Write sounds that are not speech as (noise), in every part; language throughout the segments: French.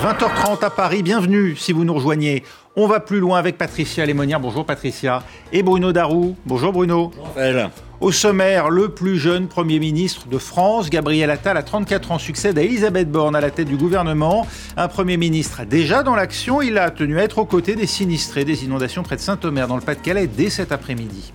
20h30 à Paris, bienvenue si vous nous rejoignez. On va plus loin avec Patricia Lémonière. Bonjour Patricia. Et Bruno Darou. Bonjour Bruno. Bonjour. Au sommaire, le plus jeune Premier ministre de France, Gabriel Attal, à 34 ans, succède à Elisabeth Borne à la tête du gouvernement. Un Premier ministre déjà dans l'action, il a tenu à être aux côtés des sinistrés des inondations près de Saint-Omer dans le Pas-de-Calais dès cet après-midi.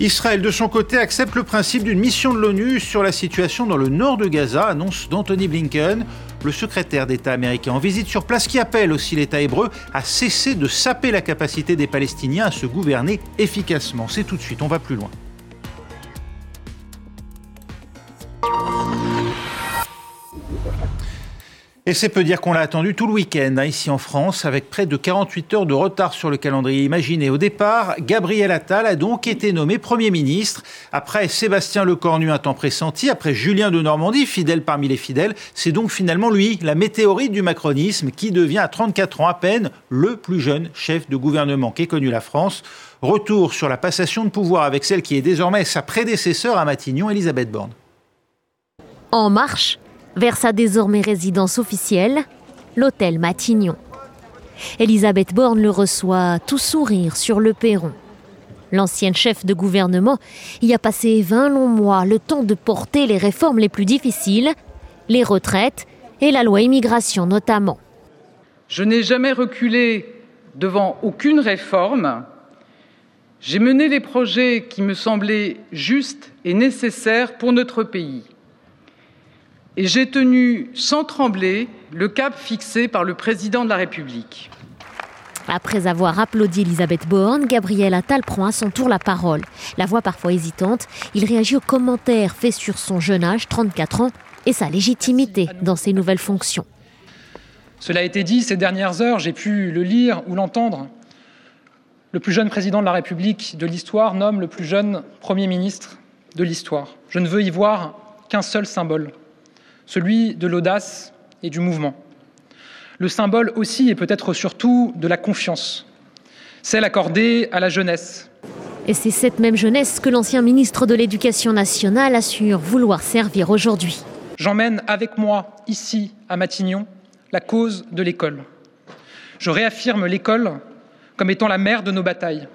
Israël, de son côté, accepte le principe d'une mission de l'ONU sur la situation dans le nord de Gaza, annonce d'Anthony Blinken, le secrétaire d'État américain en visite sur place qui appelle aussi l'État hébreu à cesser de saper la capacité des Palestiniens à se gouverner efficacement. C'est tout de suite, on va plus loin. Et c'est peu dire qu'on l'a attendu tout le week-end, hein, ici en France, avec près de 48 heures de retard sur le calendrier imaginé. Au départ, Gabriel Attal a donc été nommé Premier ministre. Après Sébastien Lecornu, un temps pressenti, après Julien de Normandie, fidèle parmi les fidèles, c'est donc finalement lui, la météorite du macronisme, qui devient à 34 ans à peine le plus jeune chef de gouvernement qu'ait connu la France. Retour sur la passation de pouvoir avec celle qui est désormais sa prédécesseur à Matignon, Elisabeth Borne. En marche vers sa désormais résidence officielle, l'hôtel Matignon. Elisabeth Borne le reçoit tout sourire sur le perron. L'ancienne chef de gouvernement y a passé 20 longs mois, le temps de porter les réformes les plus difficiles, les retraites et la loi immigration notamment. Je n'ai jamais reculé devant aucune réforme. J'ai mené les projets qui me semblaient justes et nécessaires pour notre pays et j'ai tenu sans trembler le cap fixé par le président de la République. Après avoir applaudi Elisabeth Borne, Gabriel Attal prend à son tour la parole. La voix parfois hésitante, il réagit aux commentaires faits sur son jeune âge, 34 ans, et sa légitimité dans ses nouvelles fonctions. Cela a été dit ces dernières heures, j'ai pu le lire ou l'entendre. Le plus jeune président de la République de l'histoire nomme le plus jeune Premier ministre de l'histoire. Je ne veux y voir qu'un seul symbole, celui de l'audace et du mouvement. Le symbole aussi et peut-être surtout de la confiance, celle accordée à la jeunesse. Et c'est cette même jeunesse que l'ancien ministre de l'Éducation nationale assure vouloir servir aujourd'hui. J'emmène avec moi, ici, à Matignon, la cause de l'école. Je réaffirme l'école comme étant la mère de nos batailles.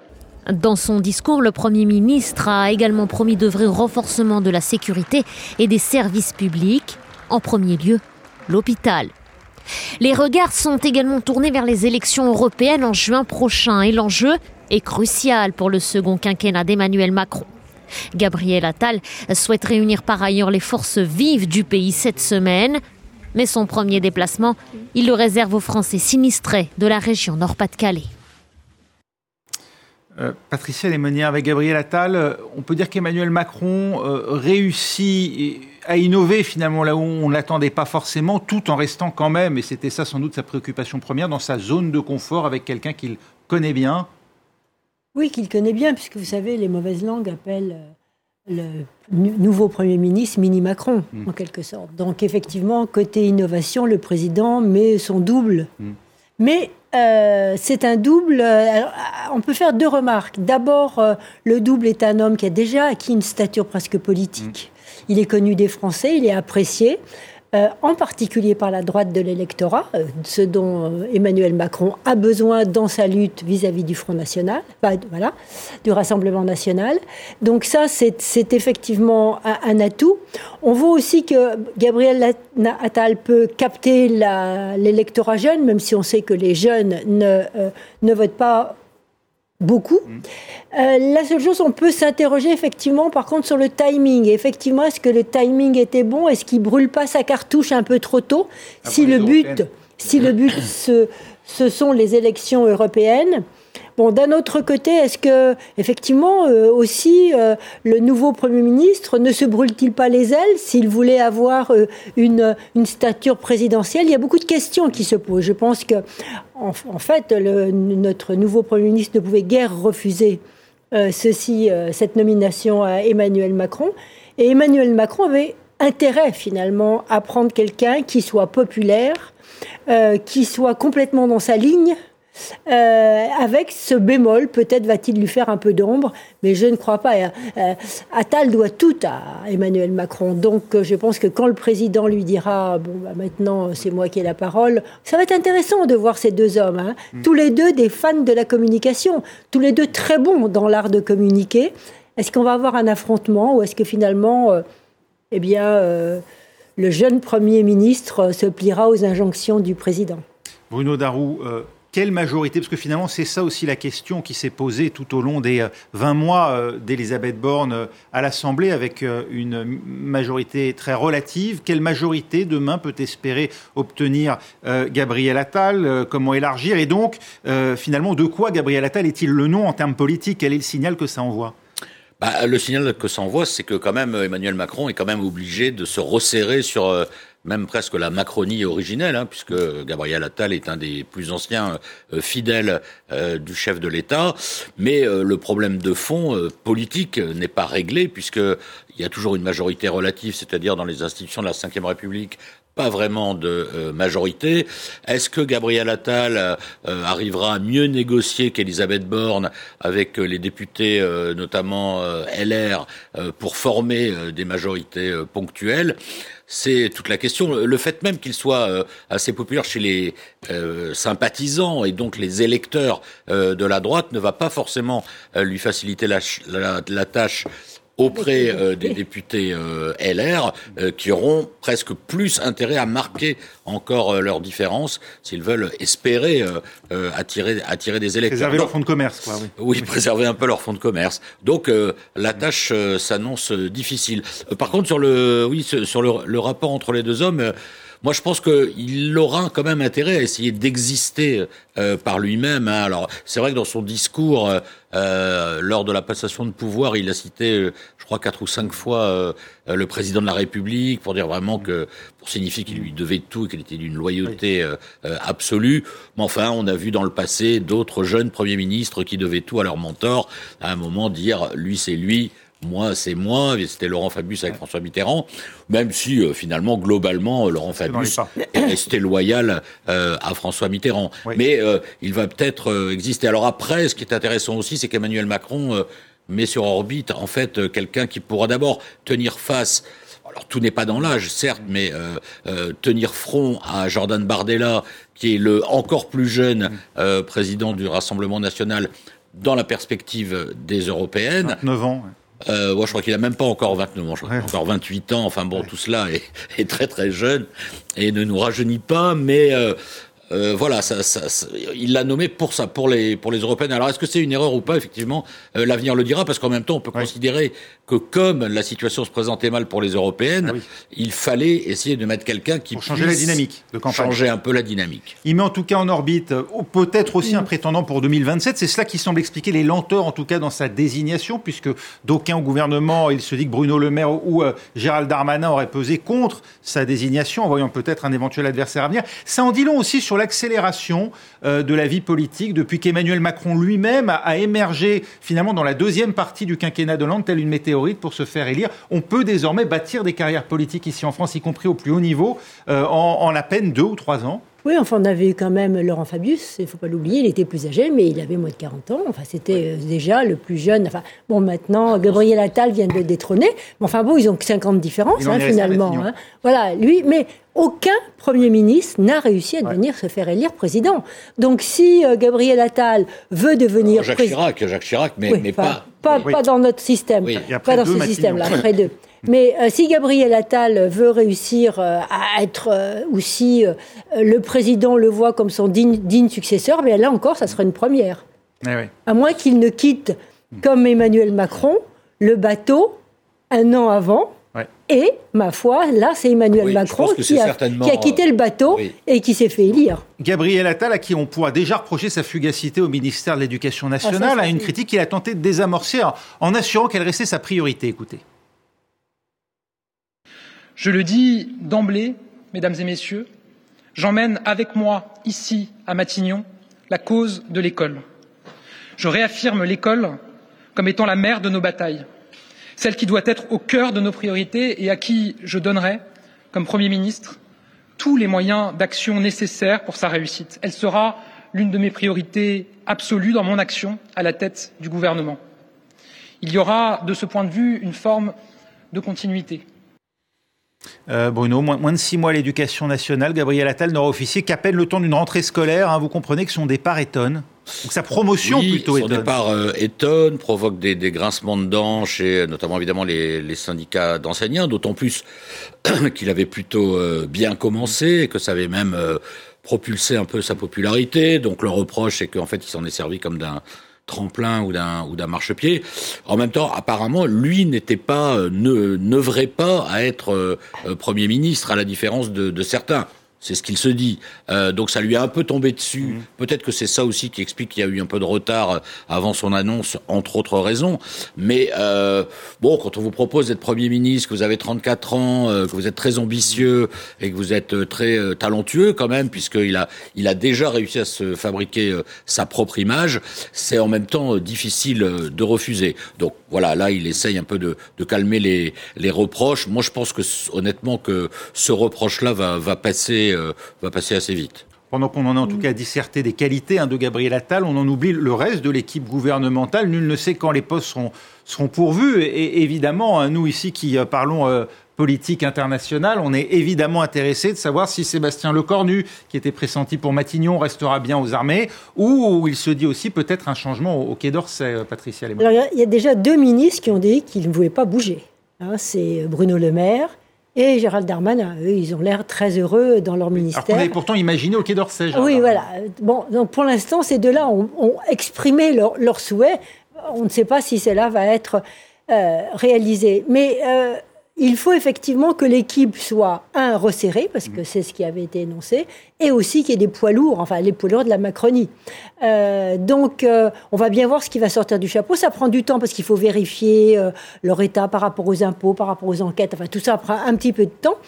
Dans son discours, le Premier ministre a également promis d'œuvrer au renforcement de la sécurité et des services publics en premier lieu l'hôpital. Les regards sont également tournés vers les élections européennes en juin prochain et l'enjeu est crucial pour le second quinquennat d'Emmanuel Macron. Gabriel Attal souhaite réunir par ailleurs les forces vives du pays cette semaine, mais son premier déplacement, il le réserve aux Français sinistrés de la région Nord-Pas-de-Calais. Euh, Patricia avec Gabriel Attal, on peut dire qu'Emmanuel Macron euh, réussit à innover finalement là où on ne l'attendait pas forcément, tout en restant quand même, et c'était ça sans doute sa préoccupation première, dans sa zone de confort avec quelqu'un qu'il connaît bien. Oui, qu'il connaît bien, puisque vous savez, les mauvaises langues appellent euh, le nouveau Premier ministre mini Macron, hmm. en quelque sorte. Donc effectivement, côté innovation, le président met son double. Hmm. Mais euh, c'est un double. Euh, on peut faire deux remarques. D'abord, le double est un homme qui a déjà acquis une stature presque politique. Hmm. Il est connu des Français, il est apprécié. Euh, en particulier par la droite de l'électorat, euh, ce dont euh, Emmanuel Macron a besoin dans sa lutte vis-à-vis du Front National, voilà, du Rassemblement National. Donc ça, c'est effectivement un, atout. On voit aussi que Gabriel Attal peut capter l'électorat jeune, même si on sait que les jeunes ne, ne votent pas beaucoup. Mm. Euh, la seule chose, on peut s'interroger effectivement, par contre, sur le timing. effectivement, est-ce que le timing était bon? Est-ce qu'il brûle pas sa cartouche un peu trop tôt? Si le but, si le but, ce sont les élections européennes, Bon, d'un autre côté, est-ce que effectivement euh, aussi euh, le nouveau Premier ministre ne se brûle-t-il pas les ailes s'il voulait avoir euh, une, une, stature présidentielle? Il y a beaucoup de questions qui se posent. Je pense que en, fait, notre nouveau Premier ministre ne pouvait guère refuser ceci, cette nomination à Emmanuel Macron. Et Emmanuel Macron avait intérêt finalement à prendre quelqu'un qui soit populaire, qui soit complètement dans sa ligne Euh, avec ce bémol, peut-être va-t-il lui faire un peu d'ombre, mais je ne crois pas. Euh, Attal doit tout à Emmanuel Macron. Donc euh, je pense que quand le président lui dira Bon, bah, maintenant c'est moi qui ai la parole, ça va être intéressant de voir ces deux hommes. Hein. Mm. Tous les deux des fans de la communication, tous les deux très bons dans l'art de communiquer. Est-ce qu'on va avoir un affrontement ou est-ce que finalement, eh bien, le jeune Premier ministre se pliera aux injonctions du président? Bruno Darou, quelle majorité? Parce que finalement, c'est ça aussi la question qui s'est posée tout au long des 20 euh, mois euh, d'Elisabeth Borne euh, à l'Assemblée, avec une majorité très relative. Quelle majorité demain peut espérer obtenir Gabriel Attal Comment élargir? Et donc, finalement, de quoi Gabriel Attal est-il le nom en termes politiques? Quel est le signal que ça envoie? Bah, le signal que ça envoie, c'est que quand même Emmanuel Macron est quand même obligé de se resserrer sur même presque la Macronie originelle, hein, puisque Gabriel Attal est un des plus anciens euh, fidèles euh, du chef de l'État. Mais euh, le problème de fond politique n'est pas réglé, puisque il y a toujours une majorité relative, c'est-à-dire dans les institutions de la Ve République, pas vraiment de majorité. Est-ce que Gabriel Attal arrivera à mieux négocier qu'Elisabeth Borne avec les députés, notamment LR, pour former des majorités ponctuelles? C'est toute la question. Le fait même qu'il soit euh, assez populaire chez les euh, sympathisants et donc les électeurs euh, de la droite ne va pas forcément lui faciliter la, la tâche auprès (laughs) euh, des députés euh, LR euh, qui auront presque plus intérêt à marquer encore leurs différences s'ils veulent espérer attirer, attirer des électeurs. Préserver leur fonds de commerce, quoi. Oui, oui préserver un peu leur fonds de commerce. Donc la tâche s'annonce difficile. par contre, sur le, oui, sur le, le rapport entre les deux hommes. Moi, je pense qu'il aura quand même intérêt à essayer d'exister euh, par lui-même. Hein. Alors, c'est vrai que dans son discours, euh, euh, lors de la passation de pouvoir, il a cité, je crois, quatre ou cinq fois le président de la République pour dire vraiment que, pour signifier qu'il lui devait tout et qu'il était d'une loyauté absolue. Mais enfin, on a vu dans le passé d'autres jeunes premiers ministres qui devaient tout à leur mentor. À un moment, dire lui, c'est lui moi, c'est moi, c'était Laurent Fabius avec François Mitterrand, même si euh, finalement, globalement, euh, Laurent Fabius est resté loyal euh, à François Mitterrand. Mais il va peut-être exister. Alors après, ce qui est intéressant aussi, c'est qu'Emmanuel Macron met sur orbite, en fait, quelqu'un qui pourra d'abord tenir face alors tout n'est pas dans l'âge, certes, mais tenir front à Jordan Bardella, qui est le encore plus jeune président du Rassemblement national dans la perspective des européennes. 9 ans. Euh, je crois qu'il a même pas encore 29 ans, encore 28 ans. Enfin bon, tout cela est, (laughs) est, très très jeune et ne nous rajeunit pas, mais euh, euh, voilà, ça, ça, il l'a nommé pour ça, pour les pour les européennes. Alors est-ce que c'est une erreur ou pas? Effectivement, euh, l'avenir le dira, parce qu'en même temps, on peut considérer que comme la situation se présentait mal pour les européennes, ah il fallait essayer de mettre quelqu'un qui pour changer la dynamique de campagne, changer un peu la dynamique. Il met en tout cas en orbite euh, peut-être aussi un prétendant pour 2027. C'est cela qui semble expliquer les lenteurs, en tout cas dans sa désignation, puisque d'aucuns au gouvernement, il se dit que Bruno Le Maire ou Gérald Darmanin auraient pesé contre sa désignation, en voyant peut-être un éventuel adversaire à venir. Ça en dit long aussi sur l'accélération euh, de la vie politique depuis qu'Emmanuel Macron lui-même a, émergé finalement dans la deuxième partie du quinquennat de Hollande, telle une pour se faire élire. On peut désormais bâtir des carrières politiques ici en France, y compris au plus haut niveau, euh, en, en à peine deux ou trois ans. Oui, enfin, on avait eu quand même Laurent Fabius, il ne faut pas l'oublier, il était plus âgé, mais il avait moins de 40 ans. Enfin, c'était euh, déjà le plus jeune. Enfin, bon, maintenant, Gabriel Attal vient de le détrôner. Mais enfin, bon, ils ont que 50 ans différence, hein, finalement. Hein. Voilà, lui, mais aucun Premier ministre n'a réussi à devenir se faire élire président. Donc, si euh, Gabriel Attal veut devenir Jacques Chirac, Jacques Chirac, mais, mais pas, pas, pas, dans notre système, pas dans ce système-là, après deux. Mais euh, si Gabriel Attal veut réussir euh, à être, euh, ou si le président le voit comme son digne, successeur, mais là encore, ça serait une première. Eh à moins qu'il ne quitte, comme Emmanuel Macron, le bateau un an avant. Et, ma foi, là, c'est Emmanuel Macron qui a, quitté le bateau et qui s'est fait élire. Gabriel Attal, à qui on pourra déjà reprocher sa fugacité au ministère de l'Éducation nationale, ah, a une critique qu'il a tenté de désamorcer en assurant qu'elle restait sa priorité. Écoutez. Je le dis d'emblée, mesdames et messieurs, j'emmène avec moi, ici, à Matignon, la cause de l'école. Je réaffirme l'école comme étant la mère de nos batailles, celle qui doit être au cœur de nos priorités et à qui je donnerai, comme Premier ministre, tous les moyens d'action nécessaires pour sa réussite. Elle sera l'une de mes priorités absolues dans mon action à la tête du gouvernement. Il y aura, de ce point de vue, une forme de continuité. Euh, Bruno, moins, de six mois à l'éducation nationale. Gabriel Attal n'aura officié qu'à peine le temps d'une rentrée scolaire. Hein. vous comprenez que son départ étonne sa promotion plutôt son départ euh, étonne, provoque des, grincements de dents chez notamment évidemment les, syndicats d'enseignants, d'autant plus (clears throat) qu'il avait plutôt euh, bien commencé et que ça avait même propulsé un peu sa popularité. Donc le reproche c'est qu'en fait il s'en est servi comme d'un tremplin ou d'un ou d'un marchepied. En même temps, apparemment, lui n'était pas euh, ne n'œuvrait pas à être euh, euh, premier ministre, à la différence de, de certains. C'est ce qu'il se dit. Euh, donc ça lui a un peu tombé dessus. Mhm. Peut-être que c'est ça aussi qui explique qu'il y a eu un peu de retard euh, avant son annonce, entre autres raisons. Mais euh, bon, quand on vous propose d'être Premier ministre, que vous avez 34 ans, euh, que vous êtes très ambitieux et que vous êtes très talentueux quand même, puisqu'il a, il a déjà réussi à se fabriquer sa propre image, c'est en même temps difficile de refuser. Donc voilà, là, il essaye un peu de, de calmer les, les reproches. Moi, je pense que honnêtement que ce reproche-là va, va passer euh, va passer assez vite. Pendant qu'on en a en tout cas disserté des qualités hein, de Gabriel Attal, on en oublie le reste de l'équipe gouvernementale. Nul ne sait quand les postes seront, seront pourvus. Et, évidemment, hein, nous ici qui euh, parlons euh, politique internationale, on est évidemment intéressé de savoir si Sébastien Lecornu, qui était pressenti pour Matignon, restera bien aux armées, ou il se dit aussi peut-être un changement au, Quai d'Orsay, Patricia Alors, il y a déjà deux ministres qui ont dit qu'ils ne pouvaient pas bouger. Hein, c'est Bruno Le Maire et Gérald Darmanin, eux, ils ont l'air très heureux dans leur ministère. Alors qu'on avait pourtant imaginé au Quai d'Orsay. Oui, voilà. Bon, donc pour l'instant, ces deux-là ont, exprimé leurs leur souhait. On ne sait pas si cela va être euh, réalisé. Mais euh, il faut effectivement que l'équipe soit, un, resserrée, parce que c'est ce qui avait été énoncé, et aussi qu'il y ait des poids lourds, enfin les poids lourds de la Macronie. Euh, donc, euh, on va bien voir ce qui va sortir du chapeau. Ça prend du temps parce qu'il faut vérifier euh, leur état par rapport aux impôts, par rapport aux enquêtes, enfin tout ça prend un petit peu de temps.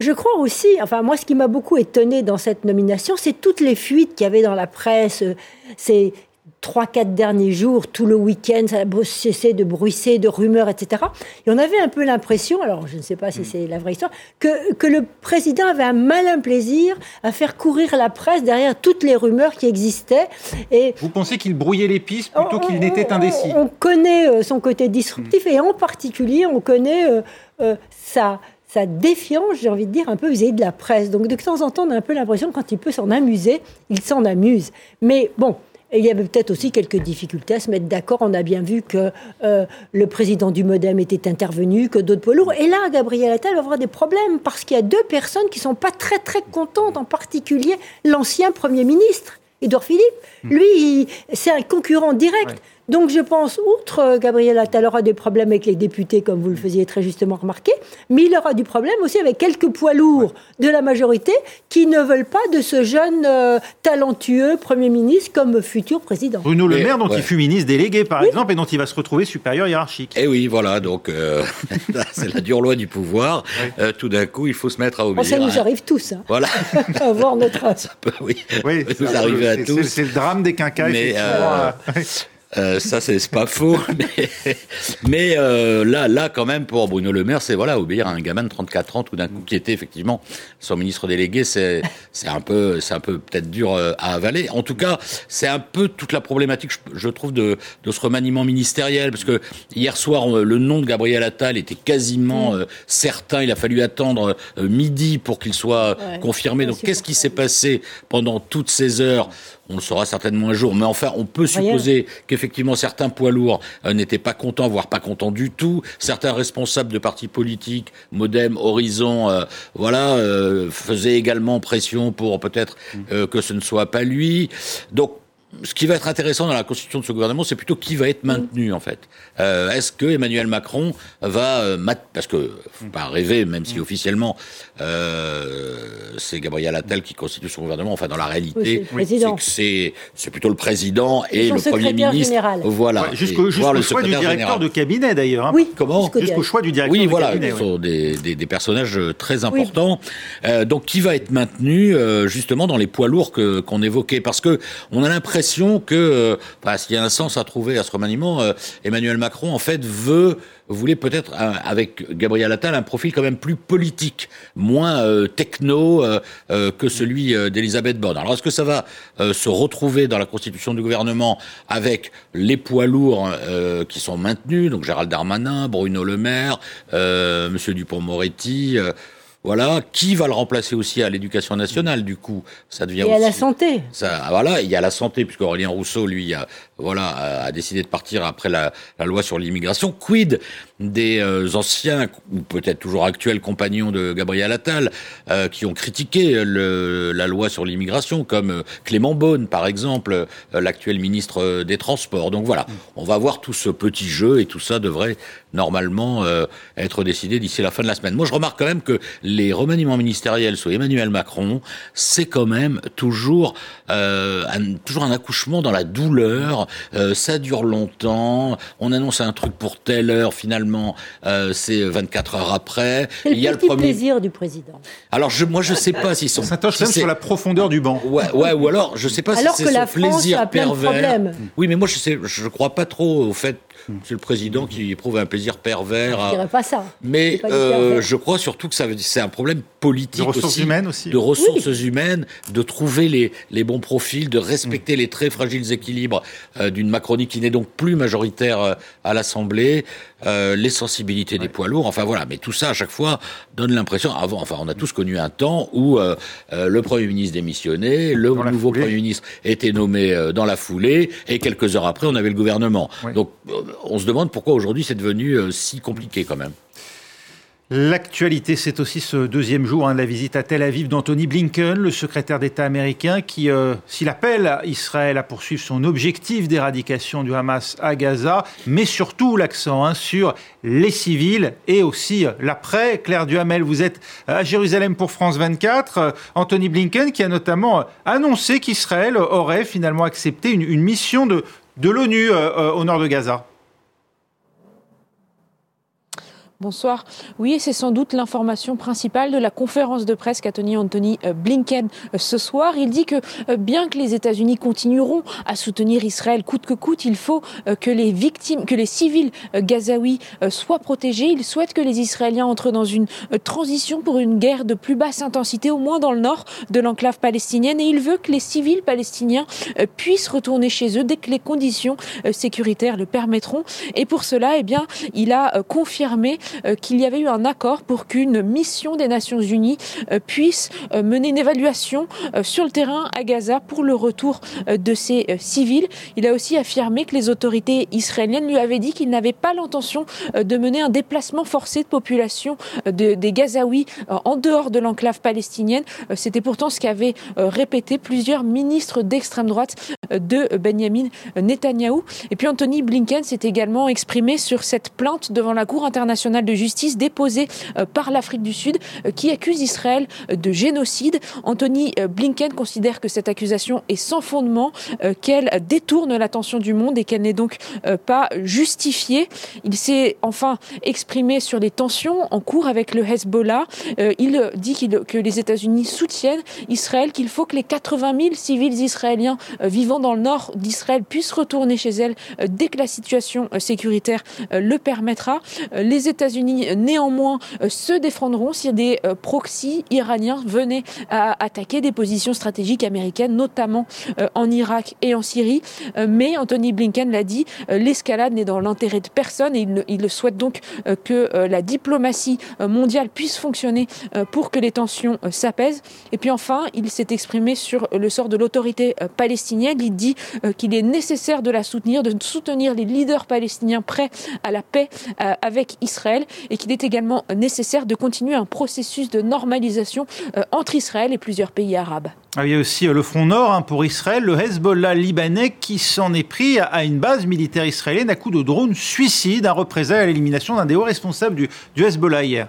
je crois aussi, enfin moi ce qui m'a beaucoup étonné dans cette nomination, c'est toutes les fuites qu'il y avait dans la presse, c'est trois, quatre derniers jours, tout le week-end, ça a cessé de bruisser, de rumeurs, etc. Et on avait un peu l'impression, alors je ne sais pas si mm. c'est la vraie histoire, que, que le président avait un malin plaisir à faire courir la presse derrière toutes les rumeurs qui existaient. Et Vous pensez qu'il brouillait les pistes plutôt qu'il n'était indécis? On connaît euh, son côté disruptif mm. et en particulier, on connaît euh, euh, sa sa défiance, j'ai envie de dire, un peu vis-à-vis de la presse. Donc de temps en temps, on a un peu l'impression que quand il peut s'en amuser, il s'en amuse. Mais bon, et il y avait peut-être aussi quelques difficultés à se mettre d'accord. On a bien vu que euh, le président du Modem était intervenu, que d'autres poids lourds. Et là, Gabriel Attal va avoir des problèmes parce qu'il y a deux personnes qui sont pas très très contentes, en particulier l'ancien Premier ministre, Édouard Philippe. Hmm. Lui, c'est un concurrent direct. Donc je pense, outre euh, Gabriel Attal aura des problèmes avec les députés, comme vous le faisiez très justement remarquer, mais il aura du problème aussi avec quelques poids lourds de la majorité qui ne veulent pas de ce jeune euh, talentueux Premier ministre comme futur président. Bruno Le Maire, dont il fut ministre délégué par exemple, et dont il va se retrouver supérieur hiérarchique. Eh oui, voilà, donc euh, (laughs) c'est la dure loi du pouvoir. tout d'un coup, il faut se mettre à obéir. ça nous arrive tous. Hein. Voilà. (laughs) Avoir notre... Ça peut, oui, oui ça nous arriver à tous. C'est le drame des quinquas. Mais, euh, ça, c'est pas faux. (laughs) Mais, euh, là, là, quand même, pour Bruno Le Maire, c'est voilà, obéir à un gamin de 34 ans, tout d'un coup, qui était effectivement son ministre délégué. C'est, un peu, c'est un peu peut-être dur euh, à avaler. En tout cas, c'est un peu toute la problématique, je, trouve, de, de ce remaniement ministériel, parce que hier soir, le nom de Gabriel Attal était quasiment mm. certain. Il a fallu attendre midi pour qu'il soit confirmé. Donc, qu'est-ce qui s'est passé pendant toutes ces heures? On le saura certainement un jour, mais enfin, on peut supposer qu'effectivement certains poids lourds euh, n'étaient pas contents, voire pas contents du tout. Certains responsables de partis politiques, Modem, Horizon, euh, voilà, euh, faisaient également pression pour peut-être mm. que ce ne soit pas lui. Donc ce qui va être intéressant dans la constitution de ce gouvernement, c'est plutôt qui va être maintenu en fait. Euh, Est-ce que Emmanuel Macron va euh, parce que faut pas rêver, même si officiellement euh, c'est Gabriel Attal qui constitue son gouvernement. Enfin, dans la réalité, c'est c'est plutôt le président et le premier ministre. Général. Voilà. jusqu'au choix du directeur de cabinet d'ailleurs. Hein. Oui. Comment Jusqu'au choix du directeur. Oui, voilà. Cabinet, sont des, des, des, personnages très importants. Euh, donc, qui va être maintenu euh, justement dans les poids lourds que qu'on évoquait, parce que on a l'impression que, parce qu'il y a un sens à trouver à ce remaniement, Emmanuel Macron en fait veut voulait peut-être, avec Gabriel Attal, un profil quand même plus politique, moins techno que celui d'Elisabeth Borne. Alors est-ce que ça va se retrouver dans la constitution du gouvernement avec les poids lourds qui sont maintenus, donc Gérald Darmanin, Bruno Le Maire, Monsieur Dupont-Moretti voilà, qui va le remplacer aussi à l'éducation nationale du coup? Ça devient et à la santé. Ça, voilà, il y a la santé puisque Aurélien Rousseau lui a, voilà a, décidé de partir après la, loi sur l'immigration. Quid des euh, anciens ou peut-être toujours actuels compagnons de Gabriel Attal euh, qui ont critiqué la loi sur l'immigration comme euh, Clément Beaune par exemple, l'actuel ministre des Transports. Donc voilà, on va voir tout ce petit jeu et tout ça devrait normalement être décidé d'ici la fin de la semaine. Moi je remarque quand même que les remaniements ministériels sous Emmanuel Macron, c'est quand même toujours, toujours un accouchement dans la douleur. Euh, ça dure longtemps. On annonce un truc pour telle heure, finalement, euh, c'est 24 heures après. Il y a le premier plaisir du président. Alors je, moi, je sais pas s'ils sont. Ça si sur la profondeur du banc. Ouais, ouais, ou alors je sais pas alors si c'est son plaisir a plein pervers. De oui, mais moi je sais, je crois pas trop au fait c'est le président qui éprouve un plaisir pervers. Je dirais pas ça. Mais euh, je crois surtout que ça c'est un problème politique de ressources humaines aussi, de ressources humaines, de trouver les, les bons profils, de respecter les très fragiles équilibres euh, d'une Macronie qui n'est donc plus majoritaire euh, à l'Assemblée, euh, les sensibilités des poids lourds. Enfin voilà, mais tout ça à chaque fois donne l'impression. Avant, enfin, on a tous connu un temps où euh, euh, le Premier ministre démissionnait, le nouveau Premier ministre était nommé dans la foulée, et quelques heures après, on avait le gouvernement. Donc, on se demande pourquoi aujourd'hui c'est devenu si compliqué quand même. L'actualité, c'est aussi ce deuxième jour hein, de la visite à Tel Aviv d'Anthony Blinken, le secrétaire d'État américain, qui, euh, s'il appelle Israël à poursuivre son objectif d'éradication du Hamas à Gaza, met surtout l'accent hein, sur les civils et aussi l'après. Claire Duhamel, vous êtes à Jérusalem pour France 24. Anthony Blinken qui a notamment annoncé qu'Israël aurait finalement accepté une, mission de, l'ONU euh, euh, au nord de Gaza. Bonsoir. Oui, c'est sans doute l'information principale de la conférence de presse qu'a tenue Anthony euh, Blinken euh, ce soir. Il dit que euh, bien que les États-Unis continueront à soutenir Israël coûte que coûte, il faut que les victimes, que les civils gazaouis soient protégés. Il souhaite que les Israéliens entrent dans une transition pour une guerre de plus basse intensité, au moins dans le nord de l'enclave palestinienne. Et il veut que les civils palestiniens puissent retourner chez eux dès que les conditions sécuritaires le permettront. Et pour cela, eh bien, il a confirmé qu'il y avait eu un accord pour qu'une mission des Nations Unies euh, puisse euh, mener une évaluation sur le terrain à Gaza pour le retour de ces civils. Il a aussi affirmé que les autorités israéliennes lui avaient dit qu'il n'avait pas l'intention de mener un déplacement forcé de population des Gazaouis en dehors de l'enclave palestinienne. C'était pourtant ce qu'avaient répété plusieurs ministres d'extrême droite de Benjamin Netanyahou. Et puis Anthony Blinken s'est également exprimé sur cette plainte devant la Cour internationale de justice déposée euh, par l'Afrique du Sud euh, qui accuse Israël euh, de génocide. Anthony Blinken considère que cette accusation est sans fondement, qu'elle détourne l'attention du monde et qu'elle n'est donc pas justifiée. Il s'est enfin exprimé sur les tensions en cours avec le Hezbollah. Il dit que les États-Unis soutiennent Israël, qu'il faut que les 80 000 civils israéliens vivant dans le nord d'Israël puissent retourner chez elles dès que la situation sécuritaire le permettra. Les États États-Unis, néanmoins, euh, se défendront si des euh, proxys iraniens venaient à attaquer des positions stratégiques américaines, notamment euh, en Irak et en Syrie. Mais Anthony Blinken l'a dit, l'escalade n'est dans l'intérêt de personne et il, souhaite donc que la diplomatie mondiale puisse fonctionner pour que les tensions s'apaisent. Et puis enfin, il s'est exprimé sur le sort de l'autorité palestinienne. Il dit qu'il est nécessaire de la soutenir, de soutenir les leaders palestiniens prêts à la paix avec Israël et qu'il est également nécessaire de continuer un processus de normalisation euh, entre Israël et plusieurs pays arabes. Ah, il y a aussi euh, le front nord hein, pour Israël, le Hezbollah libanais qui s'en est pris à une base militaire israélienne à coup de drone suicide, un représailles à l'élimination d'un des hauts responsables du, du Hezbollah hier.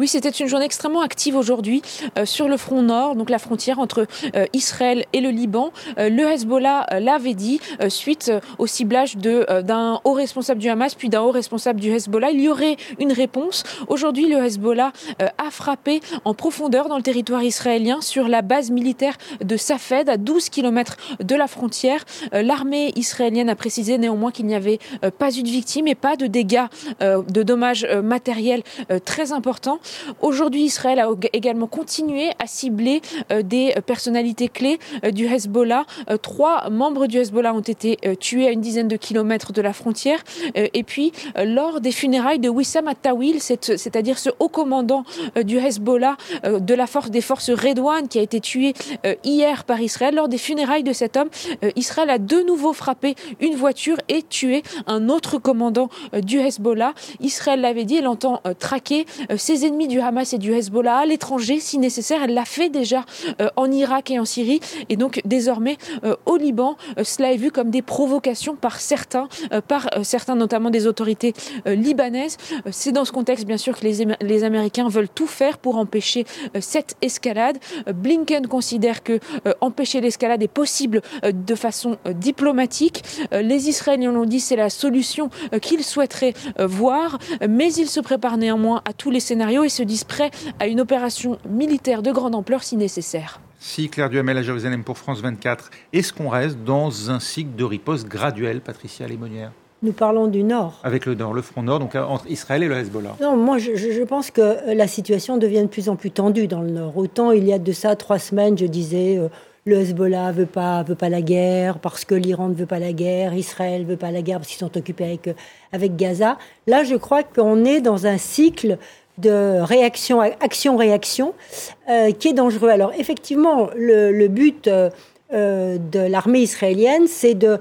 Oui, c'était une journée extrêmement active aujourd'hui sur le front nord, donc la frontière entre Israël et le Liban. le Hezbollah l'avait dit suite au ciblage d'un haut responsable du Hamas puis d'un haut responsable du Hezbollah. Il y aurait une réponse. Aujourd'hui, le Hezbollah a frappé en profondeur dans le territoire israélien sur la base militaire de Safed à 12 km de la frontière. L'armée israélienne a précisé néanmoins qu'il n'y avait pas eu de victimes et pas de dégâts, euh, de dommages euh, matériels euh, très importants. Aujourd'hui, Israël a également continué à cibler des personnalités clés du Hezbollah. Trois membres du Hezbollah ont été tués à une dizaine de kilomètres de la frontière. Et puis, lors des funérailles de Wissam Attawil, c'est-à-dire ce haut commandant du Hezbollah, de la force des forces Redouane, qui a été tué hier par Israël, lors des funérailles de cet homme, Israël a de nouveau frappé une voiture et tué un autre commandant euh, du Hezbollah. Israël l'avait dit, elle entend euh, traquer euh, ses ennemis du Hamas et du Hezbollah à l'étranger si nécessaire. Elle l'a fait déjà en Irak et en Syrie. Et donc désormais au Liban, cela est vu comme des provocations par certains, par certains notamment des autorités libanaises. C'est dans ce contexte bien sûr que les, les Américains veulent tout faire pour empêcher cette escalade. Blinken considère que empêcher l'escalade est possible de façon diplomatique. Les Israéliens l'ont dit, c'est la solution qu'ils souhaiteraient euh, voir, mais ils se préparent néanmoins à tous les scénarios et se disent prêts à une opération militaire de grande ampleur si nécessaire. Si Claire Duhamel à Jérusalem pour France 24, est-ce qu'on reste dans un cycle de riposte graduel, Patricia Lémonière? Nous parlons du Nord. Avec le Nord, le front Nord, donc entre Israël et le Hezbollah. Non, moi je, je, pense que la situation devient de plus en plus tendue dans le Nord. Autant il y a de ça trois semaines, je disais, euh, le Hezbollah veut pas veut pas la guerre parce que l'Iran ne veut pas la guerre, Israël veut pas la guerre parce qu'ils sont occupés avec avec Gaza. Là, je crois qu'on est dans un cycle de réaction action réaction euh, qui est dangereux. Alors effectivement, le, but euh, euh, de l'armée israélienne, c'est de,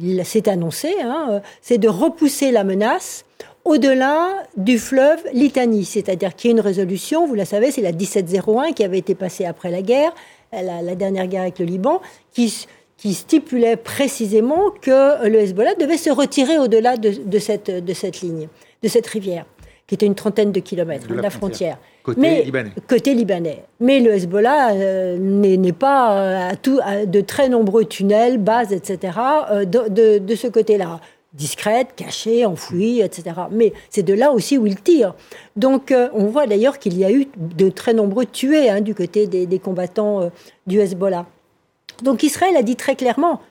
il s'est annoncé, hein, c'est de repousser la menace au-delà du fleuve Litanie, c'est-à-dire qu'il y a une résolution, vous la savez, c'est la 1701 qui avait été passée après la guerre, la, dernière guerre avec le Liban, qui, qui, stipulait précisément que le Hezbollah devait se retirer au-delà de, cette, de cette ligne, de cette rivière, qui était une trentaine de kilomètres de la, frontière. Côté Mais, libanais. Côté libanais. Mais le Hezbollah euh, n'est pas euh, à, tout, de très nombreux tunnels, bases, etc., euh, de, de, ce côté-là discrète, cachée, enfouie, etc. Mais c'est de là aussi où il tire. Donc on voit d'ailleurs qu'il y a eu de très nombreux tués hein, du côté des, combattants du Hezbollah. Donc Israël a dit très clairement,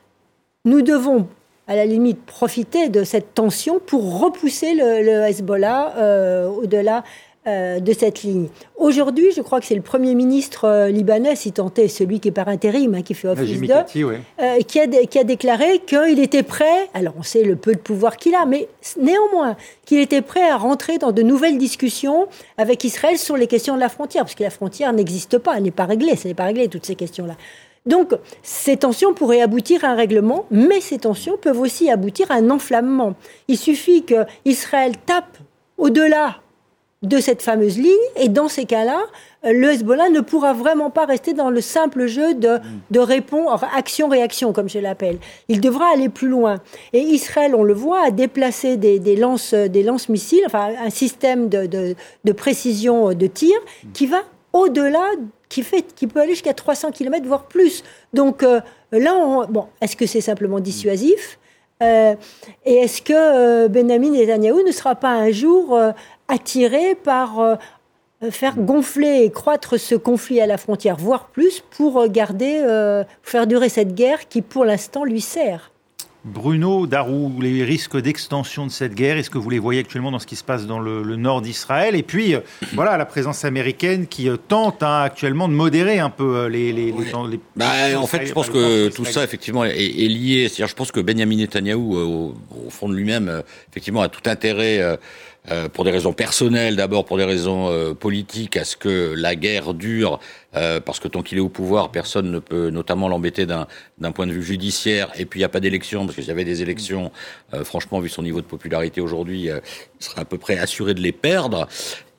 nous devons à la limite profiter de cette tension pour repousser le, Hezbollah euh, au-delà euh, de cette ligne. Aujourd'hui, je crois que c'est le Premier ministre euh, libanais, si tant est celui qui est par intérim, hein, qui fait office de, euh, qui, a, qui a déclaré qu'il était prêt, alors on sait le peu de pouvoir qu'il a, mais néanmoins, qu'il était prêt à rentrer dans de nouvelles discussions avec Israël sur les questions de la frontière, parce que la frontière n'existe pas, elle n'est pas réglée, ce n'est pas réglé, toutes ces questions-là. Donc, ces tensions pourraient aboutir à un règlement, mais ces tensions peuvent aussi aboutir à un enflammement. Il suffit que Israël tape au-delà de cette fameuse ligne. Et dans ces cas-là, le Hezbollah ne pourra vraiment pas rester dans le simple jeu de, répondre, action-réaction, comme je l'appelle. Il devra aller plus loin. Et Israël, on le voit, a déplacé des, des lance, des lance-missiles, enfin un système de, précision de tir qui va au-delà, qui, peut aller jusqu'à 300 km, voire plus. Donc euh, là, on, bon, est-ce que c'est simplement dissuasif euh, et est-ce que euh, Benjamin Netanyahu ne sera pas un jour attiré par euh, faire gonfler et croître ce conflit à la frontière, voire plus, pour garder, euh, faire durer cette guerre qui, pour l'instant, lui sert. Bruno Darou, les risques d'extension de cette guerre, est-ce que vous les voyez actuellement dans ce qui se passe dans le, nord d'Israël? Et puis, euh, (clears throat) voilà, la présence américaine qui tente hein, actuellement de modérer un peu les... les, bah, en fait, je pense que tout ça, effectivement, est, lié. C'est-à-dire, je pense que Benjamin Netanyahou, au, au fond de lui-même, effectivement, a tout intérêt euh, pour des raisons personnelles, d'abord pour des raisons euh, politiques, à ce que la guerre dure, euh, parce que tant qu'il est au pouvoir, personne ne peut notamment l'embêter d'un point de vue judiciaire. Et puis il n'y a pas d'élection, parce qu'il y avait des élections, franchement, vu son niveau de popularité aujourd'hui, il serait à peu près assuré de les perdre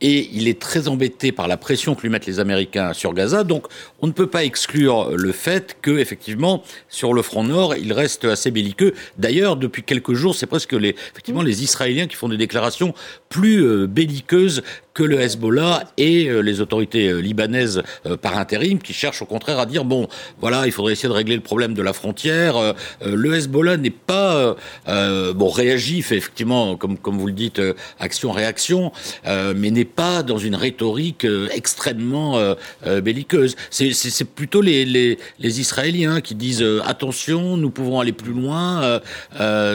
et il est très embêté par la pression que lui mettent les Américains sur Gaza. Donc, on ne peut pas exclure le fait que, effectivement, sur le front nord, il reste assez belliqueux. D'ailleurs, depuis quelques jours, c'est presque les, effectivement, les Israéliens qui font des déclarations plus euh, belliqueuses que le Hezbollah et les autorités libanaises par intérim qui cherchent au contraire à dire bon, voilà, il faudrait essayer de régler le problème de la frontière. le Hezbollah n'est pas bon réagif, effectivement, comme comme vous le dites, action-réaction, mais n'est pas dans une rhétorique extrêmement belliqueuse. C'est plutôt les, les, les, Israéliens qui disent attention, nous pouvons aller plus loin.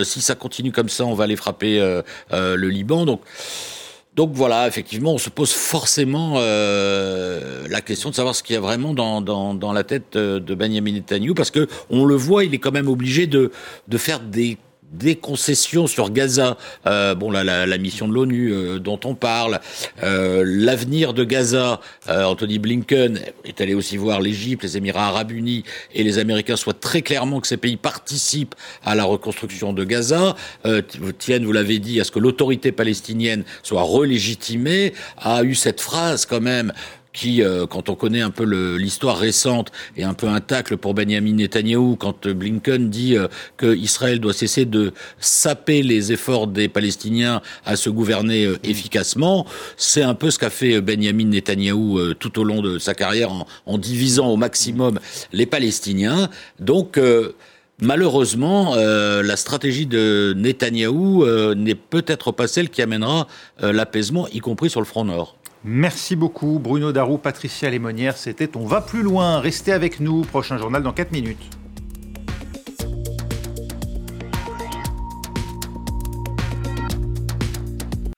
si ça continue comme ça, on va aller frapper le Liban. Donc donc voilà, effectivement, on se pose forcément euh, la question de savoir ce qu'il y a vraiment dans, la tête euh, de Benjamin Netanyahu, parce que on le voit, il est quand même obligé de faire des des concessions sur Gaza, euh, bon la, la, la, mission de l'ONU euh, dont on parle, euh, l'avenir de Gaza, euh, Anthony Blinken est allé aussi voir l'Égypte, les Émirats Arabes Unis et les Américains souhaitent très clairement que ces pays participent à la reconstruction de Gaza, euh, tiennent, vous l'avez dit, à ce que l'autorité palestinienne soit relégitimée, a eu cette phrase quand même qui, euh, quand on connaît un peu l'histoire récente, est un peu un tacle pour Benjamin Netanyahu quand Blinken dit euh, que Israël doit cesser de saper les efforts des Palestiniens à se gouverner euh, efficacement. C'est un peu ce qu'a fait Benjamin Netanyahu tout au long de sa carrière en, divisant au maximum les Palestiniens. Donc Malheureusement, euh, la stratégie de Netanyahou euh, n'est peut-être pas celle qui amènera euh, l'apaisement, y compris sur le front nord. Merci beaucoup Bruno Darou, Patricia Lémonière. C'était On va plus loin. Restez avec nous. Prochain journal dans 4 minutes.